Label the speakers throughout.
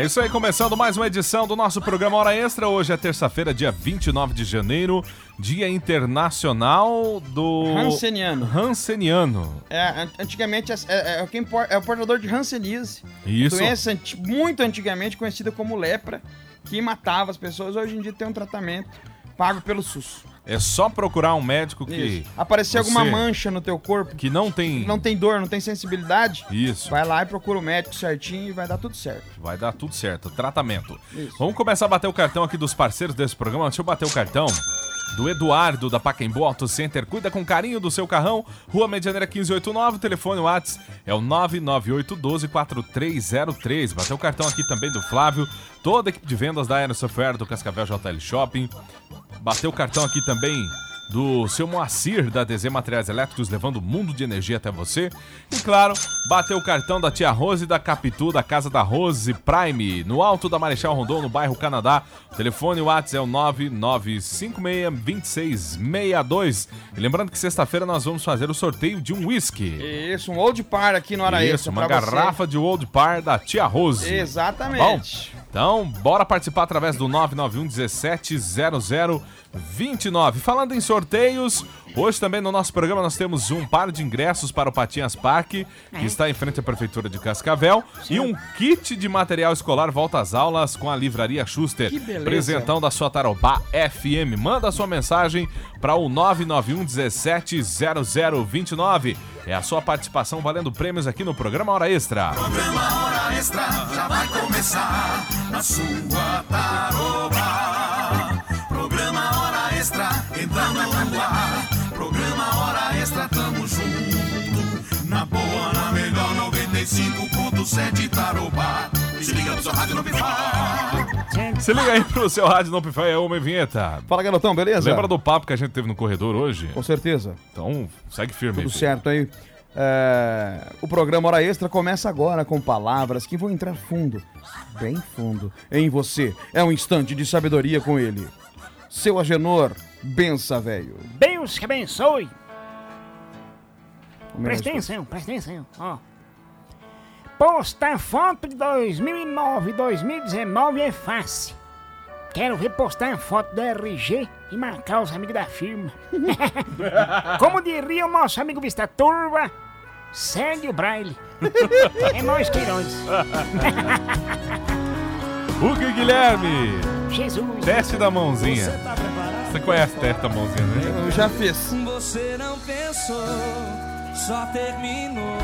Speaker 1: É isso aí, começando mais uma edição do nosso programa Hora Extra. Hoje é terça-feira, dia 29 de janeiro, Dia Internacional do.
Speaker 2: Hanseniano.
Speaker 1: Hanseniano.
Speaker 2: É, antigamente é, é, é, quem por, é o portador de Hanseníase.
Speaker 1: Isso.
Speaker 2: Doença muito antigamente conhecida como lepra, que matava as pessoas. Hoje em dia tem um tratamento pago pelo SUS.
Speaker 1: É só procurar um médico que.
Speaker 2: Isso. Aparecer alguma mancha no teu corpo,
Speaker 1: Que não tem.
Speaker 2: não tem dor, não tem sensibilidade,
Speaker 1: Isso.
Speaker 2: vai lá e procura o médico certinho e vai dar tudo certo.
Speaker 1: Vai dar tudo certo. Tratamento.
Speaker 2: Isso.
Speaker 1: Vamos começar a bater o cartão aqui dos parceiros desse programa. Deixa eu bater o cartão. Do Eduardo, da Pacaembu Auto Center. Cuida com carinho do seu carrão. Rua Medianeira 1589. Telefone Whats é o 998124303. Bateu o cartão aqui também do Flávio. Toda a equipe de vendas da Aero Software do Cascavel JL Shopping. Bateu o cartão aqui também do seu Moacir da DZ Materiais Elétricos, levando o mundo de energia até você. E claro, bateu o cartão da tia Rose da Capitu, da Casa da Rose Prime, no alto da Marechal Rondon, no bairro Canadá. O telefone WhatsApp é o 99562662. E lembrando que sexta-feira nós vamos fazer o sorteio de um whisky.
Speaker 2: Isso, um old par aqui no Hora
Speaker 1: Isso, uma
Speaker 2: pra você.
Speaker 1: garrafa de Old Par da tia Rose. Bom,
Speaker 2: Exatamente.
Speaker 1: então, bora participar através do 991 17 0029. Falando em sorteios, hoje também no nosso programa nós temos um par de ingressos para o Patinhas Parque, que está em frente à Prefeitura de Cascavel, e um kit de material escolar volta às aulas com a Livraria Schuster.
Speaker 2: Que beleza.
Speaker 1: Presentão da sua Tarobá FM. Manda a sua mensagem para o 991 17 0029. É a sua participação valendo prêmios aqui no programa Hora Extra.
Speaker 3: Programa Hora Extra já vai começar na sua taroba. Programa ar. Programa Hora Extra, tamo junto. Na boa, na melhor 95.7 Tarobá. Se liga no seu rádio no Pifar.
Speaker 1: Se liga aí pro seu rádio no Pifé, é uma vinheta.
Speaker 2: Fala, garotão, beleza?
Speaker 1: Lembra do papo que a gente teve no corredor hoje?
Speaker 2: Com certeza.
Speaker 1: Então, segue firme aí.
Speaker 2: Tudo
Speaker 1: filho.
Speaker 2: certo aí. É, o programa Hora Extra começa agora com palavras que vão entrar fundo, bem fundo, em você. É um instante de sabedoria com ele. Seu Agenor, bença, velho.
Speaker 4: Deus que abençoe.
Speaker 2: É
Speaker 4: Presta atenção, presta atenção. Ó. Postar foto de 2009 e 2019 é fácil. Quero ver postar foto do RG e marcar os amigos da firma. Como diria o nosso amigo Vista Turva, segue o braille. É nós que nós.
Speaker 1: Hugo Guilherme,
Speaker 4: Jesus.
Speaker 1: teste da mãozinha. Você conhece o teste da mãozinha, né?
Speaker 2: Eu já fiz.
Speaker 5: Você não pensou, só terminou.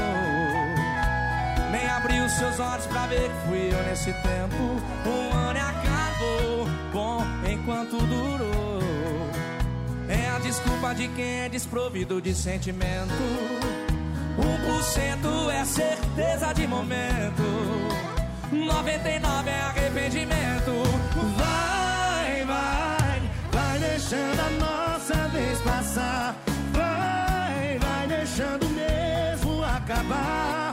Speaker 5: Nem abriu seus olhos pra ver que fui eu nesse tempo. Um ano e acabou, bom enquanto durou. É a desculpa de quem é desprovido de sentimento. Um por cento é certeza de momento. 99 é arrependimento. Deixando a nossa vez passar. Vai, vai deixando mesmo acabar.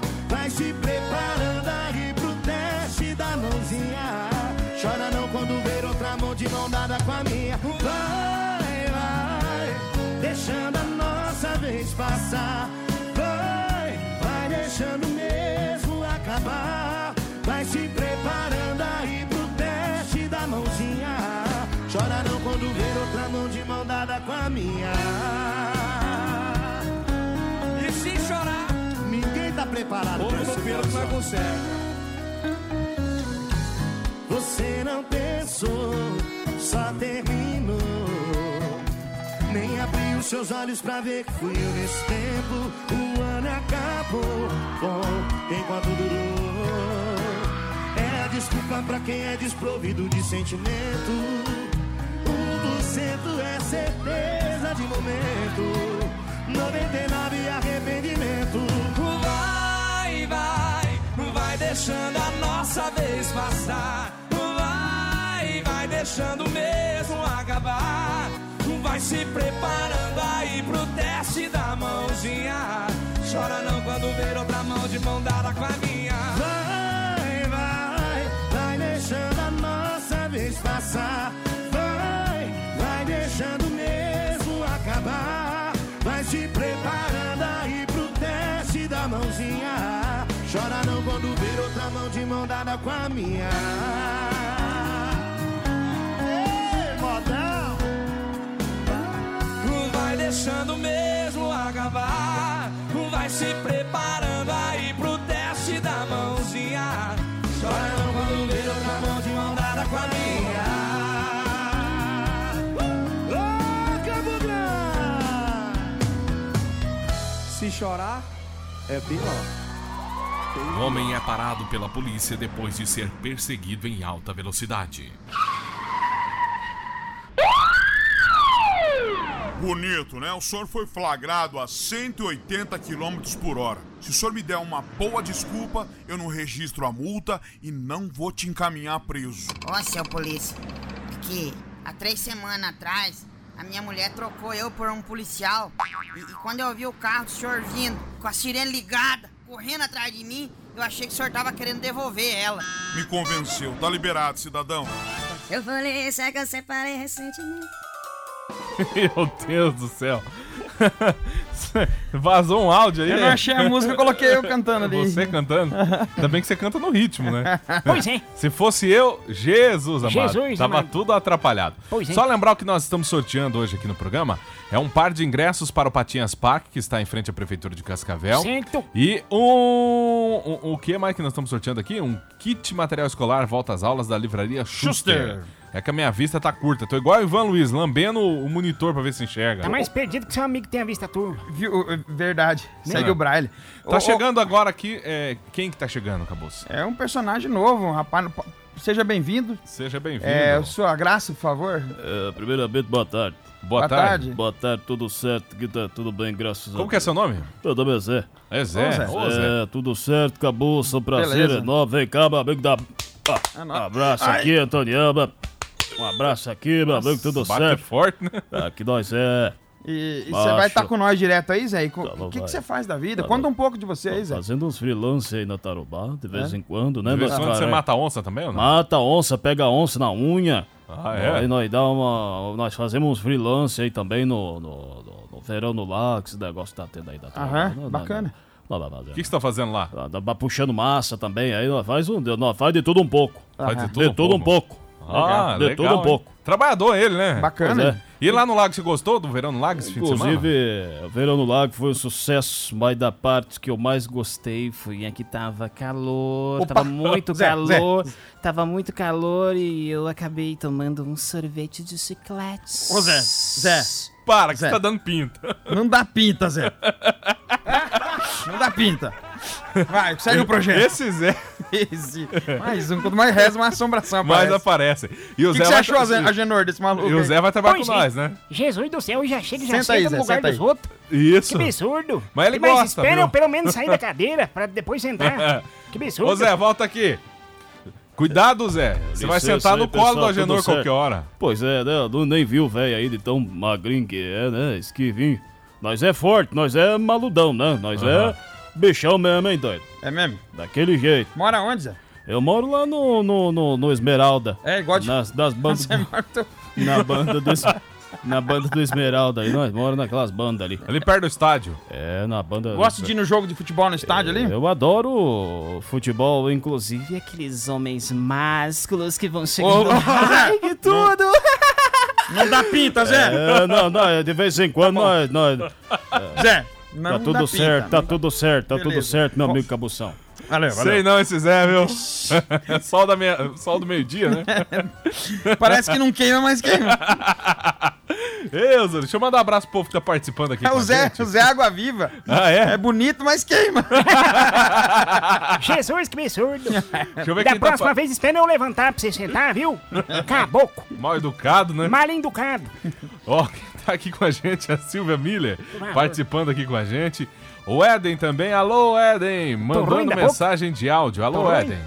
Speaker 5: Minha. E se chorar, ninguém tá preparado pra esse não consegue. Você não pensou, só terminou. Nem abriu seus olhos pra ver que fui eu nesse tempo. O ano acabou, bom, enquanto durou. É a desculpa pra quem é desprovido de sentimento. Um por cento é certeza de momento. 99 é arrependimento. Vai, vai, vai deixando a nossa vez passar. Vai, vai deixando mesmo acabar. Vai se preparando aí pro teste da mãozinha. Chora não quando ver outra mão de mão dada com a minha. Vai, vai, vai deixando a nossa vez passar. Vai, vai deixando mesmo se preparando aí pro teste da mãozinha.
Speaker 6: Chora não quando ver outra mão de mão dada com a minha. Ei, modão!
Speaker 5: Vai deixando mesmo acabar. Vai se preparando aí pro teste da mãozinha. Chora não quando ver outra mão de mão dada com a minha. Chorar, é pior.
Speaker 1: Um homem é parado pela polícia depois de ser perseguido em alta velocidade.
Speaker 3: Bonito, né? O senhor foi flagrado a 180 km por hora. Se o senhor me der uma boa desculpa, eu não registro a multa e não vou te encaminhar preso.
Speaker 7: Ô, seu polícia, aqui, há três semanas atrás, a minha mulher trocou eu por um policial. E, e quando eu vi o carro do senhor vindo, com a sirene ligada, correndo atrás de mim, eu achei que o senhor tava querendo devolver ela.
Speaker 3: Me convenceu. Tá liberado, cidadão.
Speaker 7: Eu falei, isso é que eu separei recentemente.
Speaker 1: Meu Deus do céu. Vazou um áudio aí.
Speaker 2: Eu não achei a música, eu coloquei eu cantando ali.
Speaker 1: Você cantando? Ainda bem que você canta no ritmo, né?
Speaker 4: Pois é.
Speaker 1: Se fosse eu, Jesus, amado,
Speaker 4: Jesus,
Speaker 1: tava
Speaker 4: amado.
Speaker 1: tudo atrapalhado.
Speaker 4: Pois é.
Speaker 1: Só lembrar o que nós estamos sorteando hoje aqui no programa é um par de ingressos para o Patinhas Park, que está em frente à Prefeitura de Cascavel.
Speaker 4: Cento.
Speaker 1: E um, um- O que mais que nós estamos sorteando aqui? Um kit material escolar volta às aulas da livraria Schuster.
Speaker 2: Schuster.
Speaker 1: É que a minha vista tá curta. Tô igual o Ivan Luiz, lambendo o monitor pra ver se enxerga.
Speaker 4: Tá mais perdido que seu amigo que tem a vista turva.
Speaker 2: Viu? Verdade. Segue
Speaker 1: É.
Speaker 2: o Braille.
Speaker 1: Tá
Speaker 2: Ô,
Speaker 1: chegando agora aqui. é, quem que tá chegando, Cabos?
Speaker 2: É um personagem novo, um rapaz. Seja bem-vindo.
Speaker 1: Seja bem-vindo.
Speaker 2: É, sua graça, por favor.
Speaker 8: É, primeiramente, boa tarde.
Speaker 1: Boa,
Speaker 2: boa
Speaker 1: tarde.
Speaker 2: tarde.
Speaker 8: Boa tarde, tudo certo, que tá tudo bem, graças a
Speaker 1: Como que é seu nome?
Speaker 8: Meu nome é Zé.
Speaker 1: É Zé.
Speaker 2: Ô, Zé.
Speaker 1: Ô, Zé.
Speaker 8: É, tudo certo, acabou, são prazer
Speaker 2: Beleza.
Speaker 8: enorme. Vem cá, meu amigo da... Ah,
Speaker 2: É
Speaker 8: um
Speaker 2: nóis.
Speaker 8: abraço
Speaker 2: Ai.
Speaker 8: aqui, Antoniama. Um abraço aqui, meu amigo, tudo
Speaker 1: Bate
Speaker 8: certo.
Speaker 1: forte, né?
Speaker 8: Aqui nós é...
Speaker 2: E, você vai estar com nós direto aí, Zé?
Speaker 8: Tá,
Speaker 2: O que, você faz da vida?
Speaker 8: Tá,
Speaker 2: Conta um pouco de você aí, Zé.
Speaker 8: Fazendo uns freelance aí na Tarubá, de vez
Speaker 2: É?
Speaker 8: em quando, né,
Speaker 1: De vez em quando você mata onça também ou não?
Speaker 8: Mata onça, pega onça na unha.
Speaker 1: Ah,
Speaker 8: Aí
Speaker 1: é?
Speaker 8: nós dá uma. Nós fazemos uns freelance aí também no, no, no- no verão no lago, esse negócio que tá tendo aí da
Speaker 2: Aham,
Speaker 8: Não, não,
Speaker 2: bacana.
Speaker 1: O que que você tá fazendo lá?
Speaker 8: puxando massa também, aí nós faz, um, nós faz de tudo um pouco.
Speaker 1: Faz
Speaker 2: Aham.
Speaker 1: de tudo,
Speaker 8: de tudo um pouco.
Speaker 1: Ah,
Speaker 8: De
Speaker 1: legal,
Speaker 8: tudo um
Speaker 1: hein?
Speaker 8: pouco.
Speaker 1: Trabalhador ele, né?
Speaker 2: Bacana.
Speaker 8: É.
Speaker 1: E lá no lago, você gostou do verão no lago esse fim de semana?
Speaker 8: Inclusive, o verão no lago foi um sucesso, mas da parte que eu mais gostei foi a que tava calor,
Speaker 2: Opa.
Speaker 8: tava muito
Speaker 2: Zé,
Speaker 8: calor, tava muito calor e eu acabei tomando um sorvete de chicletes.
Speaker 2: Ô, Zé, Zé,
Speaker 1: Para, que
Speaker 2: Zé.
Speaker 1: você tá dando pinta.
Speaker 2: não dá pinta, Zé. não dá pinta. Vai, segue o projeto.
Speaker 1: Esse Zé
Speaker 2: Esse. Mais um, quanto mais reza, mais assombração
Speaker 1: mais
Speaker 2: aparece.
Speaker 1: aparece. E o
Speaker 2: que,
Speaker 1: Zé
Speaker 2: que você achou,
Speaker 1: tra-
Speaker 2: Agenor, desse maluco?
Speaker 1: E o? Zé vai trabalhar
Speaker 4: Pois
Speaker 1: com
Speaker 4: é.
Speaker 1: nós, né?
Speaker 4: Jesus do céu, já chega e já
Speaker 2: Senta
Speaker 4: senta
Speaker 2: aí,
Speaker 4: no
Speaker 2: Zé,
Speaker 4: lugar
Speaker 2: senta
Speaker 4: dos outros.
Speaker 1: Isso.
Speaker 4: Que absurdo.
Speaker 1: Mas ele
Speaker 4: Mas
Speaker 1: gosta,
Speaker 4: espera
Speaker 1: viu?
Speaker 4: eu pelo menos sair da cadeira pra depois sentar. que absurdo.
Speaker 1: Ô Zé, volta aqui. Cuidado, Zé. Você vai sentar no colo
Speaker 8: pessoal,
Speaker 1: do Agenor qualquer hora.
Speaker 8: Pois é, né? Não nem viu o velho aí de tão magrinho que é, né? Esquivinho. Nós é forte, nós é maludão, né? Nós
Speaker 1: Aham.
Speaker 8: é bichão mesmo, hein, doido?
Speaker 2: É mesmo?
Speaker 8: Daquele jeito.
Speaker 2: Mora onde, Zé?
Speaker 8: Eu moro lá no, no, no, no Esmeralda.
Speaker 2: É, igual de...
Speaker 8: Nas, das bandas.
Speaker 2: Você mora... teu-
Speaker 8: na banda do. Es- Na banda do Esmeralda aí, nós moramos naquelas bandas ali.
Speaker 1: Ali perto do estádio.
Speaker 8: É, na banda.
Speaker 2: Gosta de ir no jogo de futebol no estádio ali?
Speaker 8: Eu adoro futebol, inclusive.
Speaker 9: E aqueles homens másculos que vão chegando.
Speaker 2: Ô, ô,
Speaker 9: Ai, que tudo!
Speaker 2: Não dá pinta, Zé!
Speaker 8: É, não, não, é, de vez em quando nós. nós
Speaker 2: Zé!
Speaker 8: Tá tudo
Speaker 2: pinta,
Speaker 8: certo, tá
Speaker 2: não dá-
Speaker 8: tudo certo, tá tudo
Speaker 2: Beleza.
Speaker 8: certo, meu amigo Cabução.
Speaker 2: Valeu, valeu.
Speaker 1: Sei não esse Zé, viu? sol, da meia... Sol do meio-dia, né?
Speaker 2: Parece que não queima, mas queima.
Speaker 1: Ei, Zé, deixa eu mandar um abraço pro povo que tá participando aqui.
Speaker 2: É
Speaker 1: com
Speaker 2: o
Speaker 1: a
Speaker 2: Zé,
Speaker 1: gente.
Speaker 2: o Zé Água Viva.
Speaker 1: Ah, é?
Speaker 2: É bonito, mas queima.
Speaker 4: Jesus, que absurdo.
Speaker 1: Deixa eu ver
Speaker 4: da
Speaker 1: tá
Speaker 4: próxima vez, espera eu levantar pra você sentar, viu? Caboclo.
Speaker 1: mal educado, né?
Speaker 4: Mal educado.
Speaker 1: Ó, quem tá aqui com a gente a Silvia Miller, participando aqui com a gente. O Éden também. Alô, Éden.
Speaker 4: ruim
Speaker 1: Mandando
Speaker 4: da
Speaker 1: mensagem de áudio. Alô. Éden.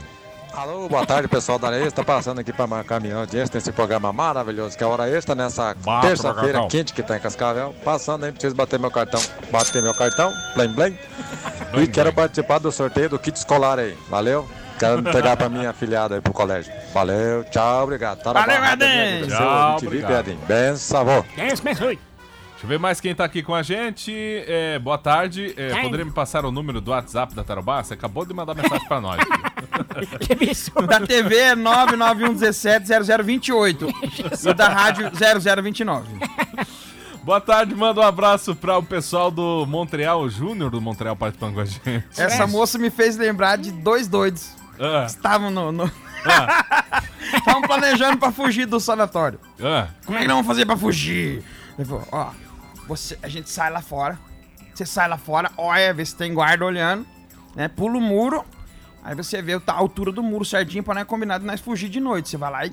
Speaker 10: Alô, boa tarde pessoal da Extra, passando aqui para marcar minha audiência nesse programa maravilhoso que é a Hora Extra, nessa terça-feira quente que tá em Cascavel. Passando aí, preciso bater meu cartão, bater meu cartão, blém blém. E quero participar do sorteio do kit escolar aí, valeu? Quero entregar pra minha afilhada aí pro colégio. Valeu, tchau, obrigado. Tá
Speaker 2: Valeu,
Speaker 10: amiga,
Speaker 1: Tchau,
Speaker 10: Edem. Benção, avô.
Speaker 4: Deus abençoe.
Speaker 1: Deixa eu ver mais quem tá aqui com a gente. É, boa tarde. É, poderia me passar o número do WhatsApp da Tarobá? Você acabou de mandar mensagem pra nós.
Speaker 4: Que absurdo.
Speaker 2: Da TV é 991170028 e da rádio 0029.
Speaker 1: boa tarde, manda um abraço para o pessoal do Montreal, o Júnior do Montreal participando com a gente.
Speaker 2: Essa moça me fez lembrar de dois doidos.
Speaker 1: Ah,
Speaker 2: Estavam no. no...
Speaker 1: ah,
Speaker 2: Estavam planejando pra fugir do sanatório.
Speaker 1: ah.
Speaker 2: Como é que nós vamos fazer pra fugir? Ele falou, ó, você, a gente sai lá fora. Você sai lá fora, olha, vê se tem guarda olhando, né? Pula o muro. Aí você vê a altura do muro certinho pra nós combinar de nós fugir de noite. Você vai lá e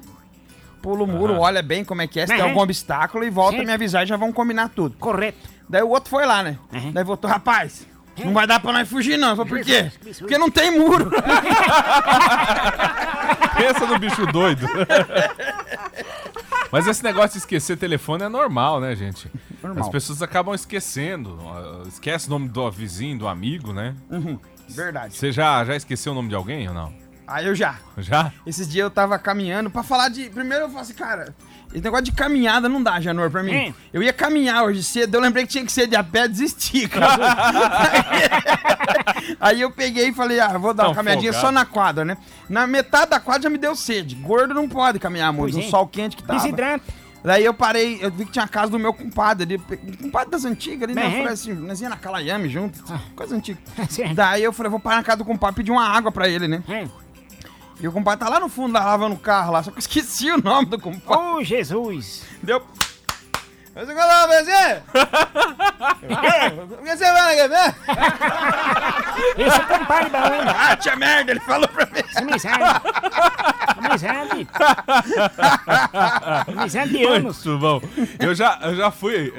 Speaker 2: pula o muro, olha bem como é que é, se tem
Speaker 4: Aham.
Speaker 2: algum obstáculo e volta
Speaker 4: Sim.
Speaker 2: a me avisar e já vamos combinar tudo.
Speaker 4: Correto.
Speaker 2: Daí o outro foi lá, né?
Speaker 4: Aham.
Speaker 2: Daí voltou, rapaz, não vai dar pra nós fugir não. Falei, por quê? Porque não tem muro.
Speaker 1: Pensa no bicho doido. Mas esse negócio de esquecer telefone é normal, né, gente?
Speaker 2: Normal.
Speaker 1: As pessoas acabam esquecendo. Esquece o nome do vizinho, do amigo, né?
Speaker 2: Verdade.
Speaker 1: Você já, já esqueceu o nome de alguém ou não?
Speaker 2: Aí eu já.
Speaker 1: Já?
Speaker 2: Esses dias eu tava caminhando pra falar de. Primeiro eu falei assim, cara, esse negócio de caminhada não dá, Janor, pra mim.
Speaker 4: Hum.
Speaker 2: Eu ia caminhar hoje cedo, eu lembrei que tinha que ser de a pé, desisti, cara. Aí eu peguei e falei, ah, vou dar uma caminhadinha
Speaker 1: folgado.
Speaker 2: só na quadra, né? Na metade da quadra já me deu sede. Gordo não pode caminhar muito, no
Speaker 4: é.
Speaker 2: sol quente que tava.
Speaker 4: Desidrata.
Speaker 2: Daí eu parei, eu vi que tinha a casa do meu compadre ali, compadre das antigas ali, né? Eu falei assim, nós ia na Calaiame junto, coisa antiga. Daí eu falei, vou parar na casa do compadre pedir uma água pra ele, né?
Speaker 4: Hum.
Speaker 2: E o compadre tá lá no fundo, lá lavando o carro lá, só que eu esqueci o nome do compadre.
Speaker 4: Oh, Jesus.
Speaker 2: Deu. Vizinho! Por que você vai aqui, né?
Speaker 4: Esse é compadre bom, hein?
Speaker 2: Ah, tia merda, ele falou pra mim.
Speaker 4: Amizade. Amizade. Amizade de anos.
Speaker 1: Muito bom. Eu já, eu já fui.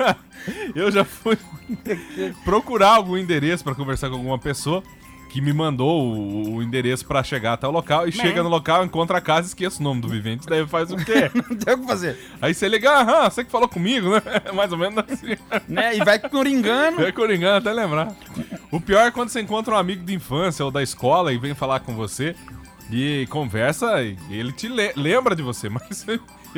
Speaker 1: eu já fui procurar algum endereço pra conversar com alguma pessoa que me mandou o, o endereço pra chegar até o local e chega no local, encontra a casa e esquece o nome do vivente. Daí faz o quê?
Speaker 2: Não tem o que fazer.
Speaker 1: Aí você liga, aham, você que falou comigo, né? Mais ou menos assim.
Speaker 2: Né? E vai coringando.
Speaker 1: É coringando até lembrar. O pior é quando você encontra um amigo de infância ou da escola e vem falar com você e conversa e ele te le- lembra de você, mas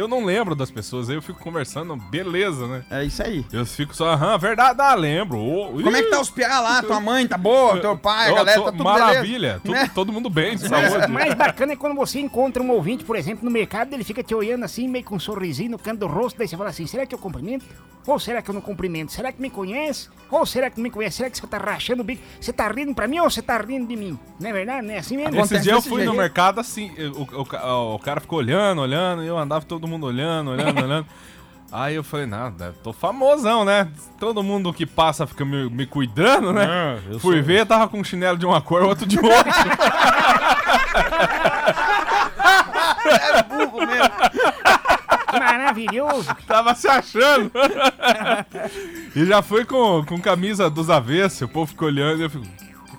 Speaker 1: eu não lembro das pessoas, aí eu fico conversando, beleza, né?
Speaker 2: É isso aí.
Speaker 1: Eu fico só, aham, verdade, ah, lembro. Ô,
Speaker 2: Como é que tá os piá lá? Tua mãe tá boa? Teu pai, a galera
Speaker 1: tô-
Speaker 2: tá tudo
Speaker 1: Maravilha, tudo-
Speaker 2: Né?
Speaker 1: todo mundo bem, de
Speaker 4: O
Speaker 1: saúde.
Speaker 4: mais bacana é quando você encontra um ouvinte, por exemplo, no mercado, ele fica te olhando assim, meio com um sorrisinho no canto do rosto, daí você fala assim, será que eu cumprimento? Ou será que eu não cumprimento? Será que me conhece? Ou será que não me conhece? Será que você tá rachando o bico? Você tá rindo pra mim ou você tá rindo de mim? Não é verdade? Não é assim mesmo?
Speaker 1: Esse
Speaker 2: Acontece
Speaker 1: dia eu fui no mercado assim, o, o, o- o cara ficou olhando, olhando, e eu andava todo mundo olhando, olhando, olhando. Aí eu falei, nada, tô famosão, né? Todo mundo que passa fica me, me cuidando, né? Fui ver, tava com um chinelo de uma cor, outro de outra.
Speaker 2: É burro mesmo.
Speaker 4: Maravilhoso.
Speaker 1: tava se achando. e já fui com, com camisa dos avessos, o povo fica olhando e eu fico,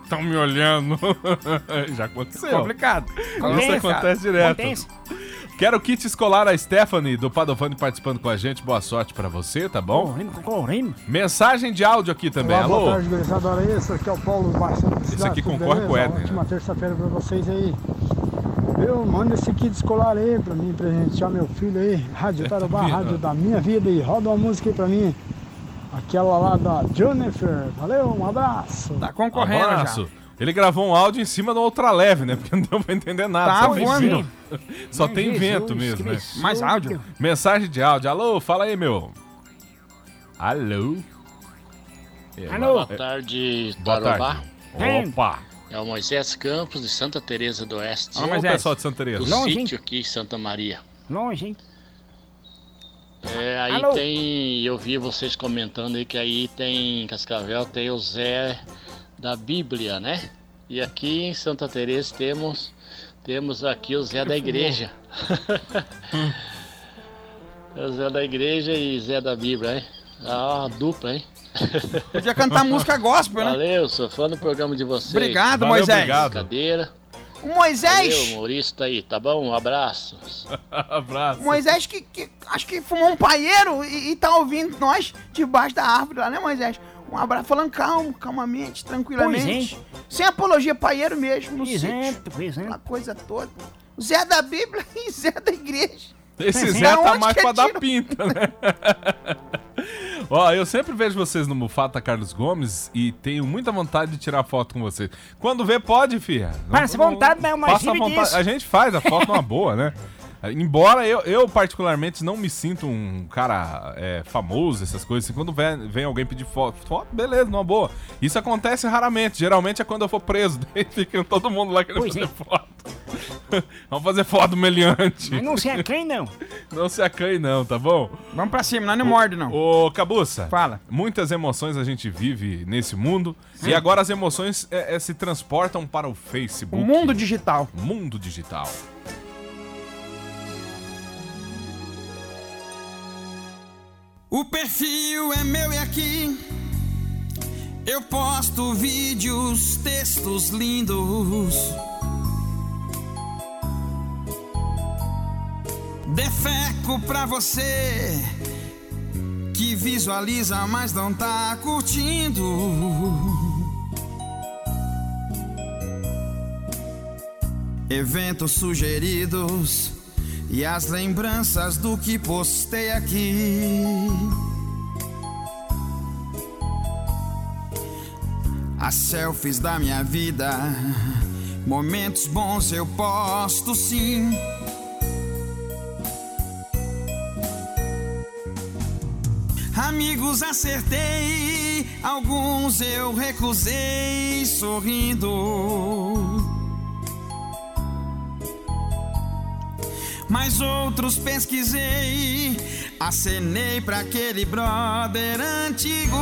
Speaker 1: estão me olhando. já aconteceu.
Speaker 2: Complicado.
Speaker 1: Isso
Speaker 4: Acontece,
Speaker 1: direto.
Speaker 4: Acontece.
Speaker 1: Quero o kit escolar a Stephanie do Padovani participando com a gente. Boa sorte pra você, tá bom?
Speaker 4: Correndo, correndo.
Speaker 1: Mensagem de áudio aqui também.
Speaker 11: Olá, boa
Speaker 1: Alô?
Speaker 11: tarde, gurizada. Olha isso, aqui é o Paulo Baixo cidade.
Speaker 1: aqui concorre com o? Éder,
Speaker 11: Ótima
Speaker 1: né?
Speaker 11: terça-feira pra vocês aí. Eu mando esse kit escolar aí pra mim presentear meu filho aí. Rádio Tarubá, rádio da minha vida aí. Roda uma música aí pra mim. Aquela lá da Jennifer. Valeu, um abraço.
Speaker 2: Tá concorrendo
Speaker 1: Abraço. Ele gravou um áudio em cima do ultraleve, né? Porque não deu pra entender nada.
Speaker 2: Tá
Speaker 1: só tem
Speaker 2: voando.
Speaker 1: vento. Só tem
Speaker 4: Jesus
Speaker 1: vento mesmo, né?
Speaker 2: Mais áudio.
Speaker 1: Mensagem de áudio. Alô, fala aí, meu. Alô? É,
Speaker 4: Alô?
Speaker 12: Boa tarde,
Speaker 1: Boa
Speaker 12: Tarobá.
Speaker 1: tarde.
Speaker 4: Hein?
Speaker 1: Opa!
Speaker 12: É o Moisés Campos, de Santa Teresa do Oeste.
Speaker 2: Mas é.
Speaker 1: pessoal de Santa Teresa.
Speaker 12: do
Speaker 4: Longe, hein?
Speaker 12: sítio aqui em Santa Maria.
Speaker 4: Longe, hein?
Speaker 12: É, aí
Speaker 4: Alô?
Speaker 12: tem. Eu vi vocês comentando aí que aí tem em Cascavel tem o Zé da Bíblia, né? E aqui em Santa Teresa temos temos aqui o Zé da Igreja. É o Zé da Igreja e Zé da Bíblia, hein? Ah, dupla, hein?
Speaker 2: Podia cantar música gospel, né?
Speaker 12: Valeu, sou fã do programa de vocês.
Speaker 2: Obrigado,
Speaker 1: Valeu,
Speaker 2: Moisés.
Speaker 1: obrigado.
Speaker 12: Cadeira.
Speaker 2: O
Speaker 12: Valeu,
Speaker 2: Moisés.
Speaker 12: Maurício tá aí, tá bom? Um abraço.
Speaker 1: Abraço.
Speaker 2: O Moisés que, que acho que fumou um paieiro e, e tá ouvindo nós debaixo da árvore lá, né, Moisés? Um abraço falando calmo, calmamente, tranquilamente. Sem apologia, paieiro mesmo, no sítio.
Speaker 4: Exato,
Speaker 2: Aquela
Speaker 4: exato.
Speaker 2: coisa toda. O Zé da Bíblia e Zé da igreja.
Speaker 1: Esse Zé tá mais pra dar pinta, né? Ó, eu sempre vejo vocês no Mufata Carlos Gomes e tenho muita vontade de tirar foto com vocês. Quando vê, pode, filha.
Speaker 4: Passa vontade, não, mas
Speaker 1: Passa a
Speaker 4: vive
Speaker 1: vontade.
Speaker 4: disso.
Speaker 1: A gente faz a foto numa boa, né? Embora eu, eu, particularmente, não me sinto um cara é, famoso, essas coisas. Assim, quando vem, vem alguém pedir foto, foto, beleza, numa boa. Isso acontece raramente. Geralmente é quando eu for preso. Daí fica todo mundo lá querendo
Speaker 4: Pois
Speaker 1: fazer
Speaker 4: é.
Speaker 1: foto. Vamos fazer foto do meliante.
Speaker 4: Mas não se acanhe, não.
Speaker 1: Não se acanhe, não, tá bom?
Speaker 13: Vamos pra cima, nós não morde, não.
Speaker 1: Ô, Cabuça.
Speaker 13: Fala.
Speaker 1: Muitas emoções a gente vive nesse mundo. E agora as emoções é, é, se transportam para o Facebook.
Speaker 13: O mundo digital.
Speaker 1: Mundo digital.
Speaker 2: O perfil é meu e aqui eu posto vídeos, textos lindos. Defeco pra você que visualiza, mas não tá curtindo. Eventos sugeridos e as lembranças do que postei aqui. As selfies da minha vida, momentos bons eu posto sim. Amigos acertei, alguns eu recusei sorrindo. Mas outros pesquisei, acenei pra aquele brother antigo.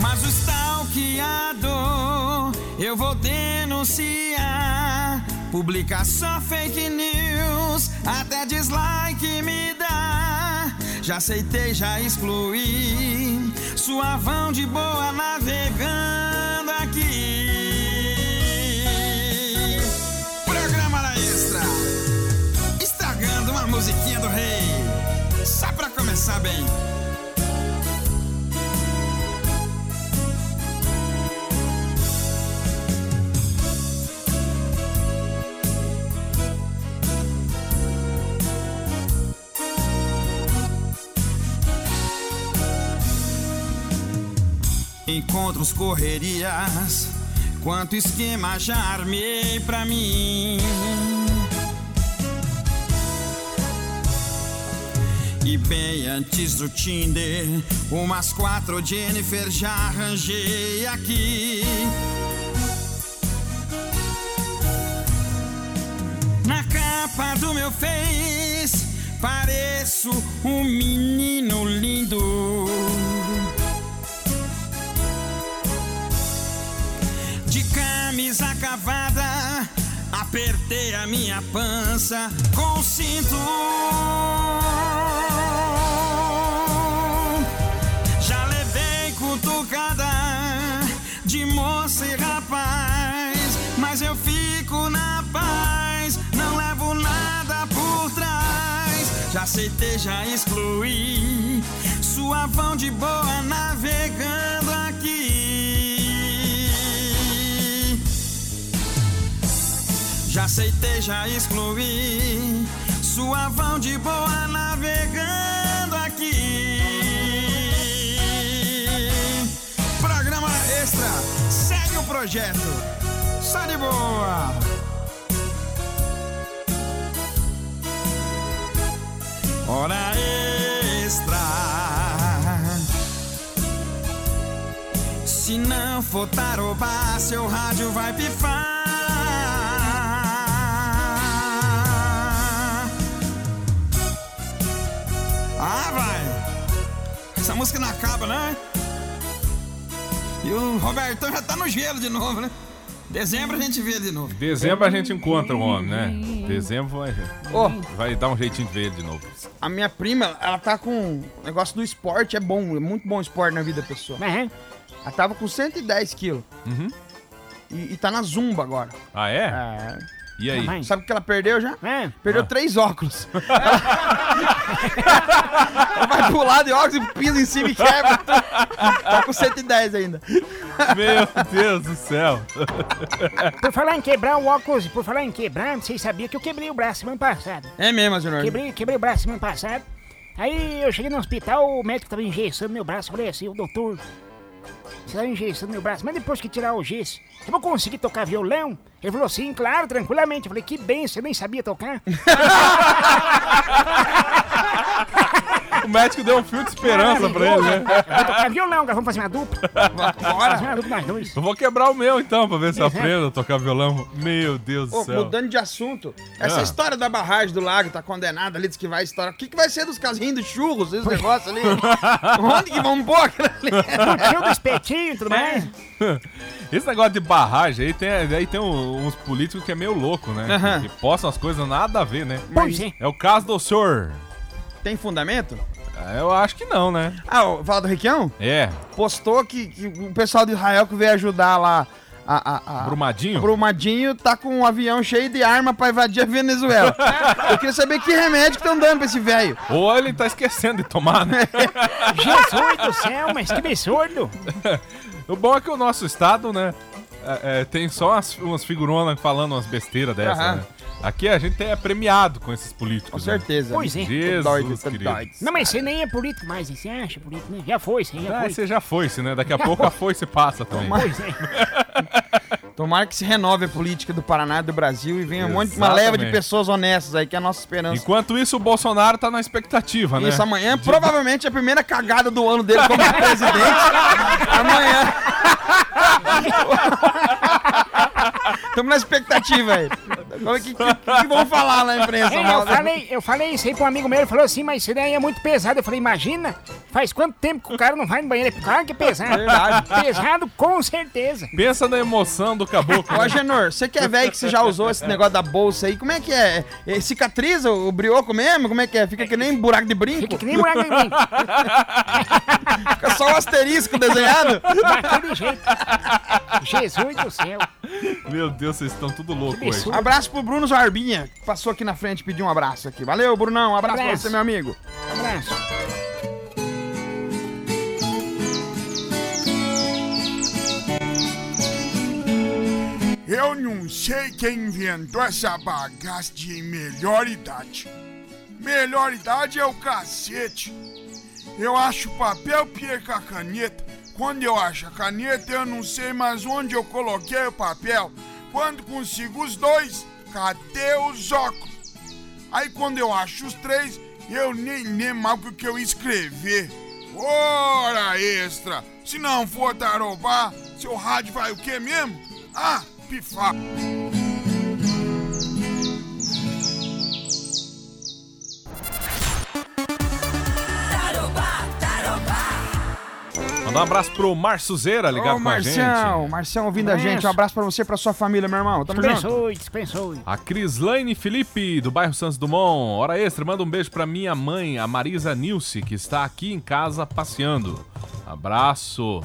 Speaker 2: Mas o stalkeado eu vou denunciar. Publica só fake news, até dislike me dá. Já aceitei, já excluí. Suavão de boa navegando aqui. Musiquinha do rei. Só pra começar bem. Encontros, correrias, quanto esquema já armei pra mim. E bem antes do Tinder, umas quatro Jennifer já arranjei aqui. Na capa do meu Face, pareço um menino lindo. De camisa cavada, apertei a minha pança com cinto. De moça e rapaz, mas eu fico na paz, não levo nada por trás. Já aceitei, já excluí, suavão de boa navegando aqui. Já aceitei, já excluí. Suavão de boa navegando aqui. Projeto. Só de boa. Hora extra. Se não for tarobá, seu rádio vai pifar. Ah, vai! Essa música não acaba, né? E o Robertão já tá no gelo de novo, né? Dezembro a gente vê ele de novo.
Speaker 1: Dezembro a gente encontra o homem, né? Dezembro vai,
Speaker 13: Ô.
Speaker 1: vai dar um jeitinho de ver ele de novo.
Speaker 13: A minha prima, ela tá com. O negócio do esporte é bom, é muito bom o esporte na vida da pessoa.
Speaker 4: Uhum.
Speaker 13: Ela tava com 110 quilos.
Speaker 1: Uhum.
Speaker 13: E, e tá na zumba agora.
Speaker 1: Ah, é?
Speaker 13: É.
Speaker 1: E aí?
Speaker 2: Sabe o que ela perdeu já?
Speaker 4: É.
Speaker 2: Perdeu três óculos. ela vai pro lado de óculos e pisa em cima e quebra. Tá com 110 ainda.
Speaker 1: Meu Deus do céu.
Speaker 4: Por falar em quebrar o óculos, por falar em quebrar, vocês sabiam que eu quebrei o braço semana passada.
Speaker 2: É mesmo, senhor.
Speaker 4: Quebrei, quebrei o braço semana passada. Aí eu cheguei no hospital, o médico tava engessando meu braço. Eu falei assim, o doutor, você tá engessando meu braço, mas depois que tirar o gesso, eu vou conseguir tocar violão? Ele falou assim, claro, tranquilamente. Eu falei, que bem, você nem sabia tocar?
Speaker 1: O médico deu um fio de esperança pra ele, né?
Speaker 4: Eu vou tocar violão, vamos fazer uma dupla. Bora. Fazer uma dupla nós dois.
Speaker 1: Eu vou quebrar o meu então, pra ver se eu
Speaker 4: Exato.
Speaker 1: aprendo a tocar violão. Meu Deus do
Speaker 2: Ô,
Speaker 1: céu.
Speaker 2: mudando de assunto, essa
Speaker 1: Ah.
Speaker 2: história da barragem do lago tá condenada ali, diz que vai estourar. O que, que vai ser dos casinhos dos churros, esse negócio ali? Onde que vão pôr aquilo ali?
Speaker 4: Tio do espetinho e tudo mais.
Speaker 1: Esse negócio de barragem aí tem, aí tem um- uns políticos que é meio louco, né?
Speaker 2: Aham.
Speaker 1: Que postam as coisas nada a ver, né?
Speaker 4: Pois é.
Speaker 1: É o caso do senhor.
Speaker 2: Tem fundamento?
Speaker 1: Ah, Eu acho que não, né?
Speaker 2: Ah, o- fala do Riquião?
Speaker 1: É.
Speaker 2: Postou que, que o pessoal de Israel que veio ajudar lá a, a, a-
Speaker 1: Brumadinho?
Speaker 2: Brumadinho tá com um avião cheio de arma pra invadir a Venezuela. Eu queria saber que remédio que estão dando pra esse velho.
Speaker 1: Ou ele tá esquecendo de tomar, né?
Speaker 4: Jesus do céu, mas que absurdo.
Speaker 1: o bom é que o nosso estado, né? é, é, tem só umas, umas figuronas falando umas besteiras dessas,
Speaker 2: Aham.
Speaker 1: né? Aqui a gente é premiado com esses políticos.
Speaker 2: Com
Speaker 1: né?
Speaker 2: certeza.
Speaker 4: Pois é.
Speaker 1: Jesus,
Speaker 2: Doido,
Speaker 1: querido.
Speaker 4: Não, mas você nem é político mais, você acha político, né? Já foi, você já
Speaker 1: Ah,
Speaker 4: foi.
Speaker 1: você já foi-se, né? Daqui a pouco a foice passa também.
Speaker 4: Pois é.
Speaker 2: Tomara que se renove a política do Paraná e do Brasil e venha um monte, uma leva de pessoas honestas aí, que é a nossa esperança.
Speaker 1: Enquanto isso, o Bolsonaro tá na expectativa, né?
Speaker 2: Isso amanhã, provavelmente a primeira cagada do ano dele como presidente. amanhã. Estamos na expectativa aí. O que, que, que vão falar na imprensa?
Speaker 4: É, eu, falei, eu falei isso aí pra um amigo meu, ele falou assim, mas isso daí é muito pesado. Eu falei, imagina, faz quanto tempo que o cara não vai no banheiro? Claro que é pesado.
Speaker 2: Verdade.
Speaker 4: Pesado com certeza.
Speaker 1: Pensa na emoção do caboclo.
Speaker 2: Ô,
Speaker 1: né?
Speaker 2: Genor, você que é velho que você já usou esse negócio da bolsa aí, como é que é? É, Cicatriza o brioco mesmo? Como é que é? Fica que nem buraco de brinco?
Speaker 4: Fica que nem buraco de brinco.
Speaker 2: Fica só o asterisco desenhado?
Speaker 4: Daquele jeito. Jesus do céu.
Speaker 1: Meu Deus, vocês estão tudo louco hoje.
Speaker 2: Abraço pro Bruno Zarbinha, que passou aqui na frente e pediu um abraço aqui. Valeu, Brunão. Um abraço, pra
Speaker 4: Abraço.
Speaker 2: você, meu amigo.
Speaker 4: Abraço.
Speaker 3: Eu não sei quem inventou essa bagaça de melhor idade. Melhor idade é o cacete. Eu acho papel perca a caneta. Quando eu acho a caneta, eu não sei mais onde eu coloquei o papel. Quando consigo os dois, cadê os óculos? Aí quando eu acho os três, eu nem lembro o que eu ia escrever. Hora extra! Se não for tarobá, seu rádio vai o quê mesmo? Ah, pifar!
Speaker 1: Um abraço pro Márcio Zeira ligado
Speaker 2: Ô,
Speaker 1: com a gente.
Speaker 2: Marcião, Marcião ouvindo a gente. Um abraço pra você e pra sua família, meu irmão. Tamo junto.
Speaker 4: Dispensou, dispensou.
Speaker 1: A Crislaine Felipe, do bairro Santos Dumont. Hora extra, manda um beijo pra minha mãe, a Marisa Nilce, que está aqui em casa passeando. Abraço.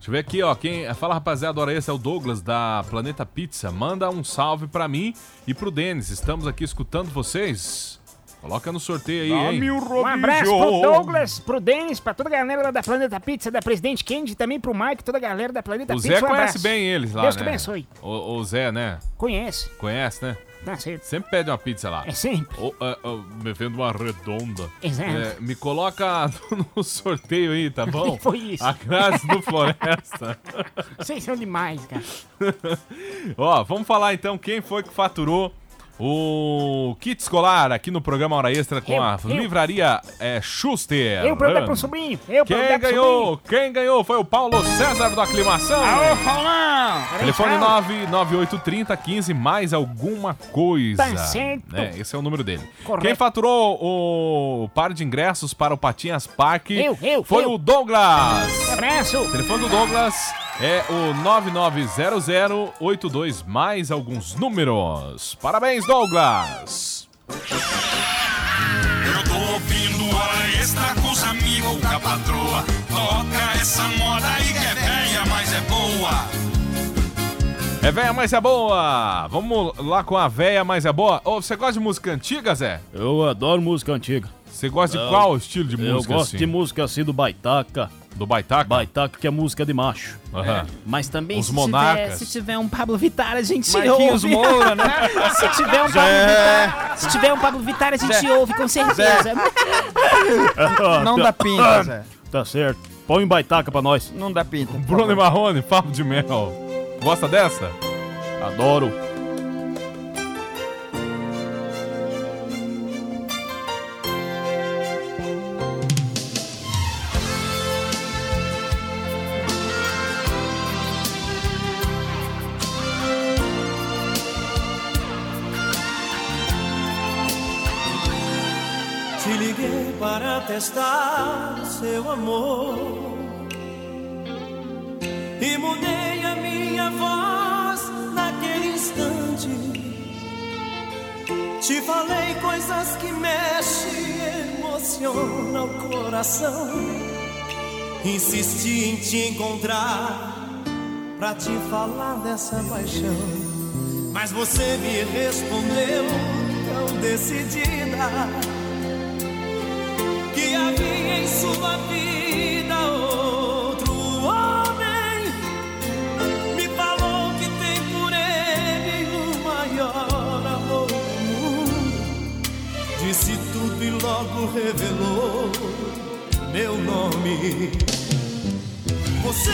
Speaker 1: Deixa eu ver aqui, ó. Quem... Fala, rapaziada, hora extra é o Douglas, da Planeta Pizza. Manda um salve pra mim e pro Denis. Estamos aqui escutando vocês. Coloca no sorteio aí, hein?
Speaker 4: Um abraço pro Douglas, pro Denis, pra toda a galera lá da Planeta Pizza, da Presidente Kennedy, também pro Mike, toda a galera da Planeta
Speaker 1: O
Speaker 4: Pizza.
Speaker 1: Zé
Speaker 4: um
Speaker 1: conhece
Speaker 4: abraço.
Speaker 1: bem eles lá,
Speaker 4: Deus
Speaker 1: né?
Speaker 4: que abençoe.
Speaker 1: O, o Zé, né?
Speaker 4: Conhece.
Speaker 1: Conhece, né?
Speaker 4: Tá certo.
Speaker 1: Sempre pede uma pizza lá.
Speaker 4: É sempre.
Speaker 1: Ou, é, é, me vendo uma redonda.
Speaker 4: Exato.
Speaker 1: É, me coloca no sorteio aí, tá bom?
Speaker 4: Foi isso.
Speaker 1: A Grazi do Floresta.
Speaker 4: Vocês são demais, cara.
Speaker 1: Ó, vamos falar então quem foi que faturou o kit escolar aqui no programa Hora Extra com
Speaker 4: Eu,
Speaker 1: a
Speaker 4: eu.
Speaker 1: livraria é, Schuster.
Speaker 4: Eu perguntei pro sobrinho. Eu
Speaker 1: Quem
Speaker 4: pro
Speaker 1: ganhou? Quem ganhou foi o Paulo César do Aclimação.
Speaker 2: Ô, Paulão!
Speaker 1: Telefone 99830 15 mais alguma coisa.
Speaker 4: Tá certo.
Speaker 1: É, esse é o número dele.
Speaker 4: Correto.
Speaker 1: Quem faturou o par de ingressos para o Patinhas Park
Speaker 4: Eu, eu,
Speaker 1: foi
Speaker 4: eu.
Speaker 1: o Douglas.
Speaker 4: Abraço.
Speaker 1: O telefone do Douglas é o 990082 mais alguns números. Parabéns, Douglas.
Speaker 14: Eu tô ouvindo hora extra com os amigos com a patroa. Toca essa moda aí que é velha, mas é boa.
Speaker 1: É véia, mas é boa! Vamos lá com a véia, mas é boa. Ô, você gosta de música antiga, Zé?
Speaker 8: Eu adoro música antiga.
Speaker 1: Você gosta de
Speaker 8: Eu-
Speaker 1: qual estilo de
Speaker 8: Eu
Speaker 1: música?
Speaker 8: gosto
Speaker 1: assim?
Speaker 8: de música assim do Baitaca.
Speaker 1: Do Baitaca?
Speaker 8: Baitaca, que é música de macho.
Speaker 1: Aham.
Speaker 9: Mas também
Speaker 1: Os
Speaker 9: se
Speaker 1: monarcas.
Speaker 9: tiver, se tiver um Pablo Vittar, a gente
Speaker 2: Marquinhos
Speaker 9: ouve.
Speaker 2: Moura, né?
Speaker 9: se tiver um Pablo
Speaker 2: Zé.
Speaker 9: Vittar, se tiver um Pablo Vittar, a gente
Speaker 2: Zé.
Speaker 9: ouve com certeza.
Speaker 2: Não dá pinta, Zé.
Speaker 8: Tá certo. Põe um Baitaca pra nós.
Speaker 2: Não dá pinta.
Speaker 1: Bruno e. Marrone, Fábio de Mel. Gosta dessa?
Speaker 8: Adoro.
Speaker 5: Testar seu amor e mudei a minha voz naquele instante. Te falei coisas que mexem emocionam o coração. Insisti em te encontrar pra te falar dessa paixão. Mas você me respondeu tão decidida que havia em sua vida outro homem. Me falou que tem por ele o maior amor do mundo. Disse tudo e logo revelou meu nome. Você,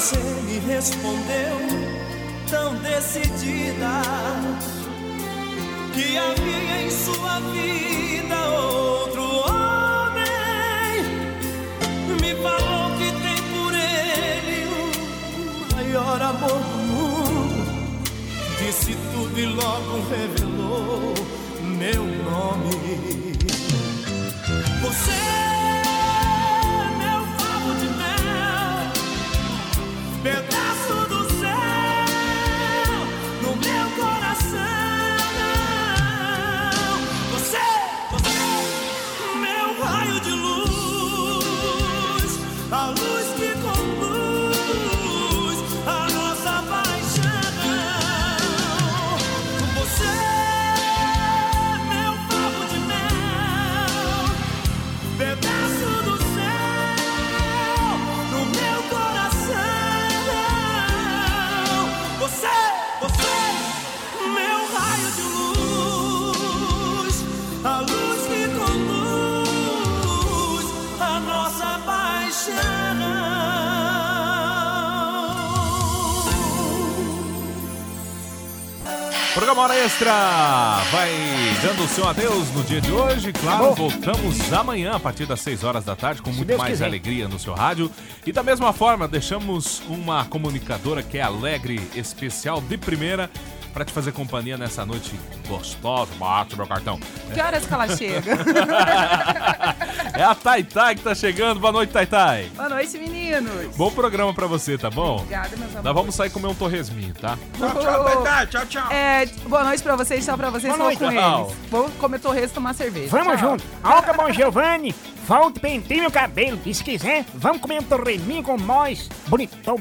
Speaker 5: você me respondeu tão decidida que havia em sua vida outro maior amor do mundo. Disse tudo e logo revelou meu nome. Você, meu favo de mel, pedaço
Speaker 1: Extra vai dando o seu adeus no dia de hoje. Claro, voltamos amanhã a partir das 6 horas da tarde com muito
Speaker 4: Deus
Speaker 1: mais
Speaker 4: quiser.
Speaker 1: alegria no seu rádio. E da mesma forma, deixamos uma comunicadora que é alegre, especial de primeira, para te fazer companhia nessa noite gostosa. Bate meu cartão.
Speaker 15: Que horas que ela chega?
Speaker 1: É a Taitai que tá chegando. Boa noite, Taitai.
Speaker 15: Boa noite, meninos.
Speaker 1: Bom programa pra você, tá bom?
Speaker 15: Obrigada, meus
Speaker 1: Nós
Speaker 15: amores.
Speaker 1: vamos sair comer um torresminho, tá?
Speaker 15: Tchau, tchau, É, boa noite pra vocês, tchau pra vocês,
Speaker 4: Boa
Speaker 15: vou
Speaker 4: noite.
Speaker 15: com
Speaker 1: Tchau.
Speaker 15: eles. Vou comer torresmo e tomar cerveja.
Speaker 4: Vamos
Speaker 15: Tchau.
Speaker 4: junto. Alca Bom Giovanni, volta e penteie meu cabelo. E se quiser, vamos comer um torresminho com nós. Bonitão.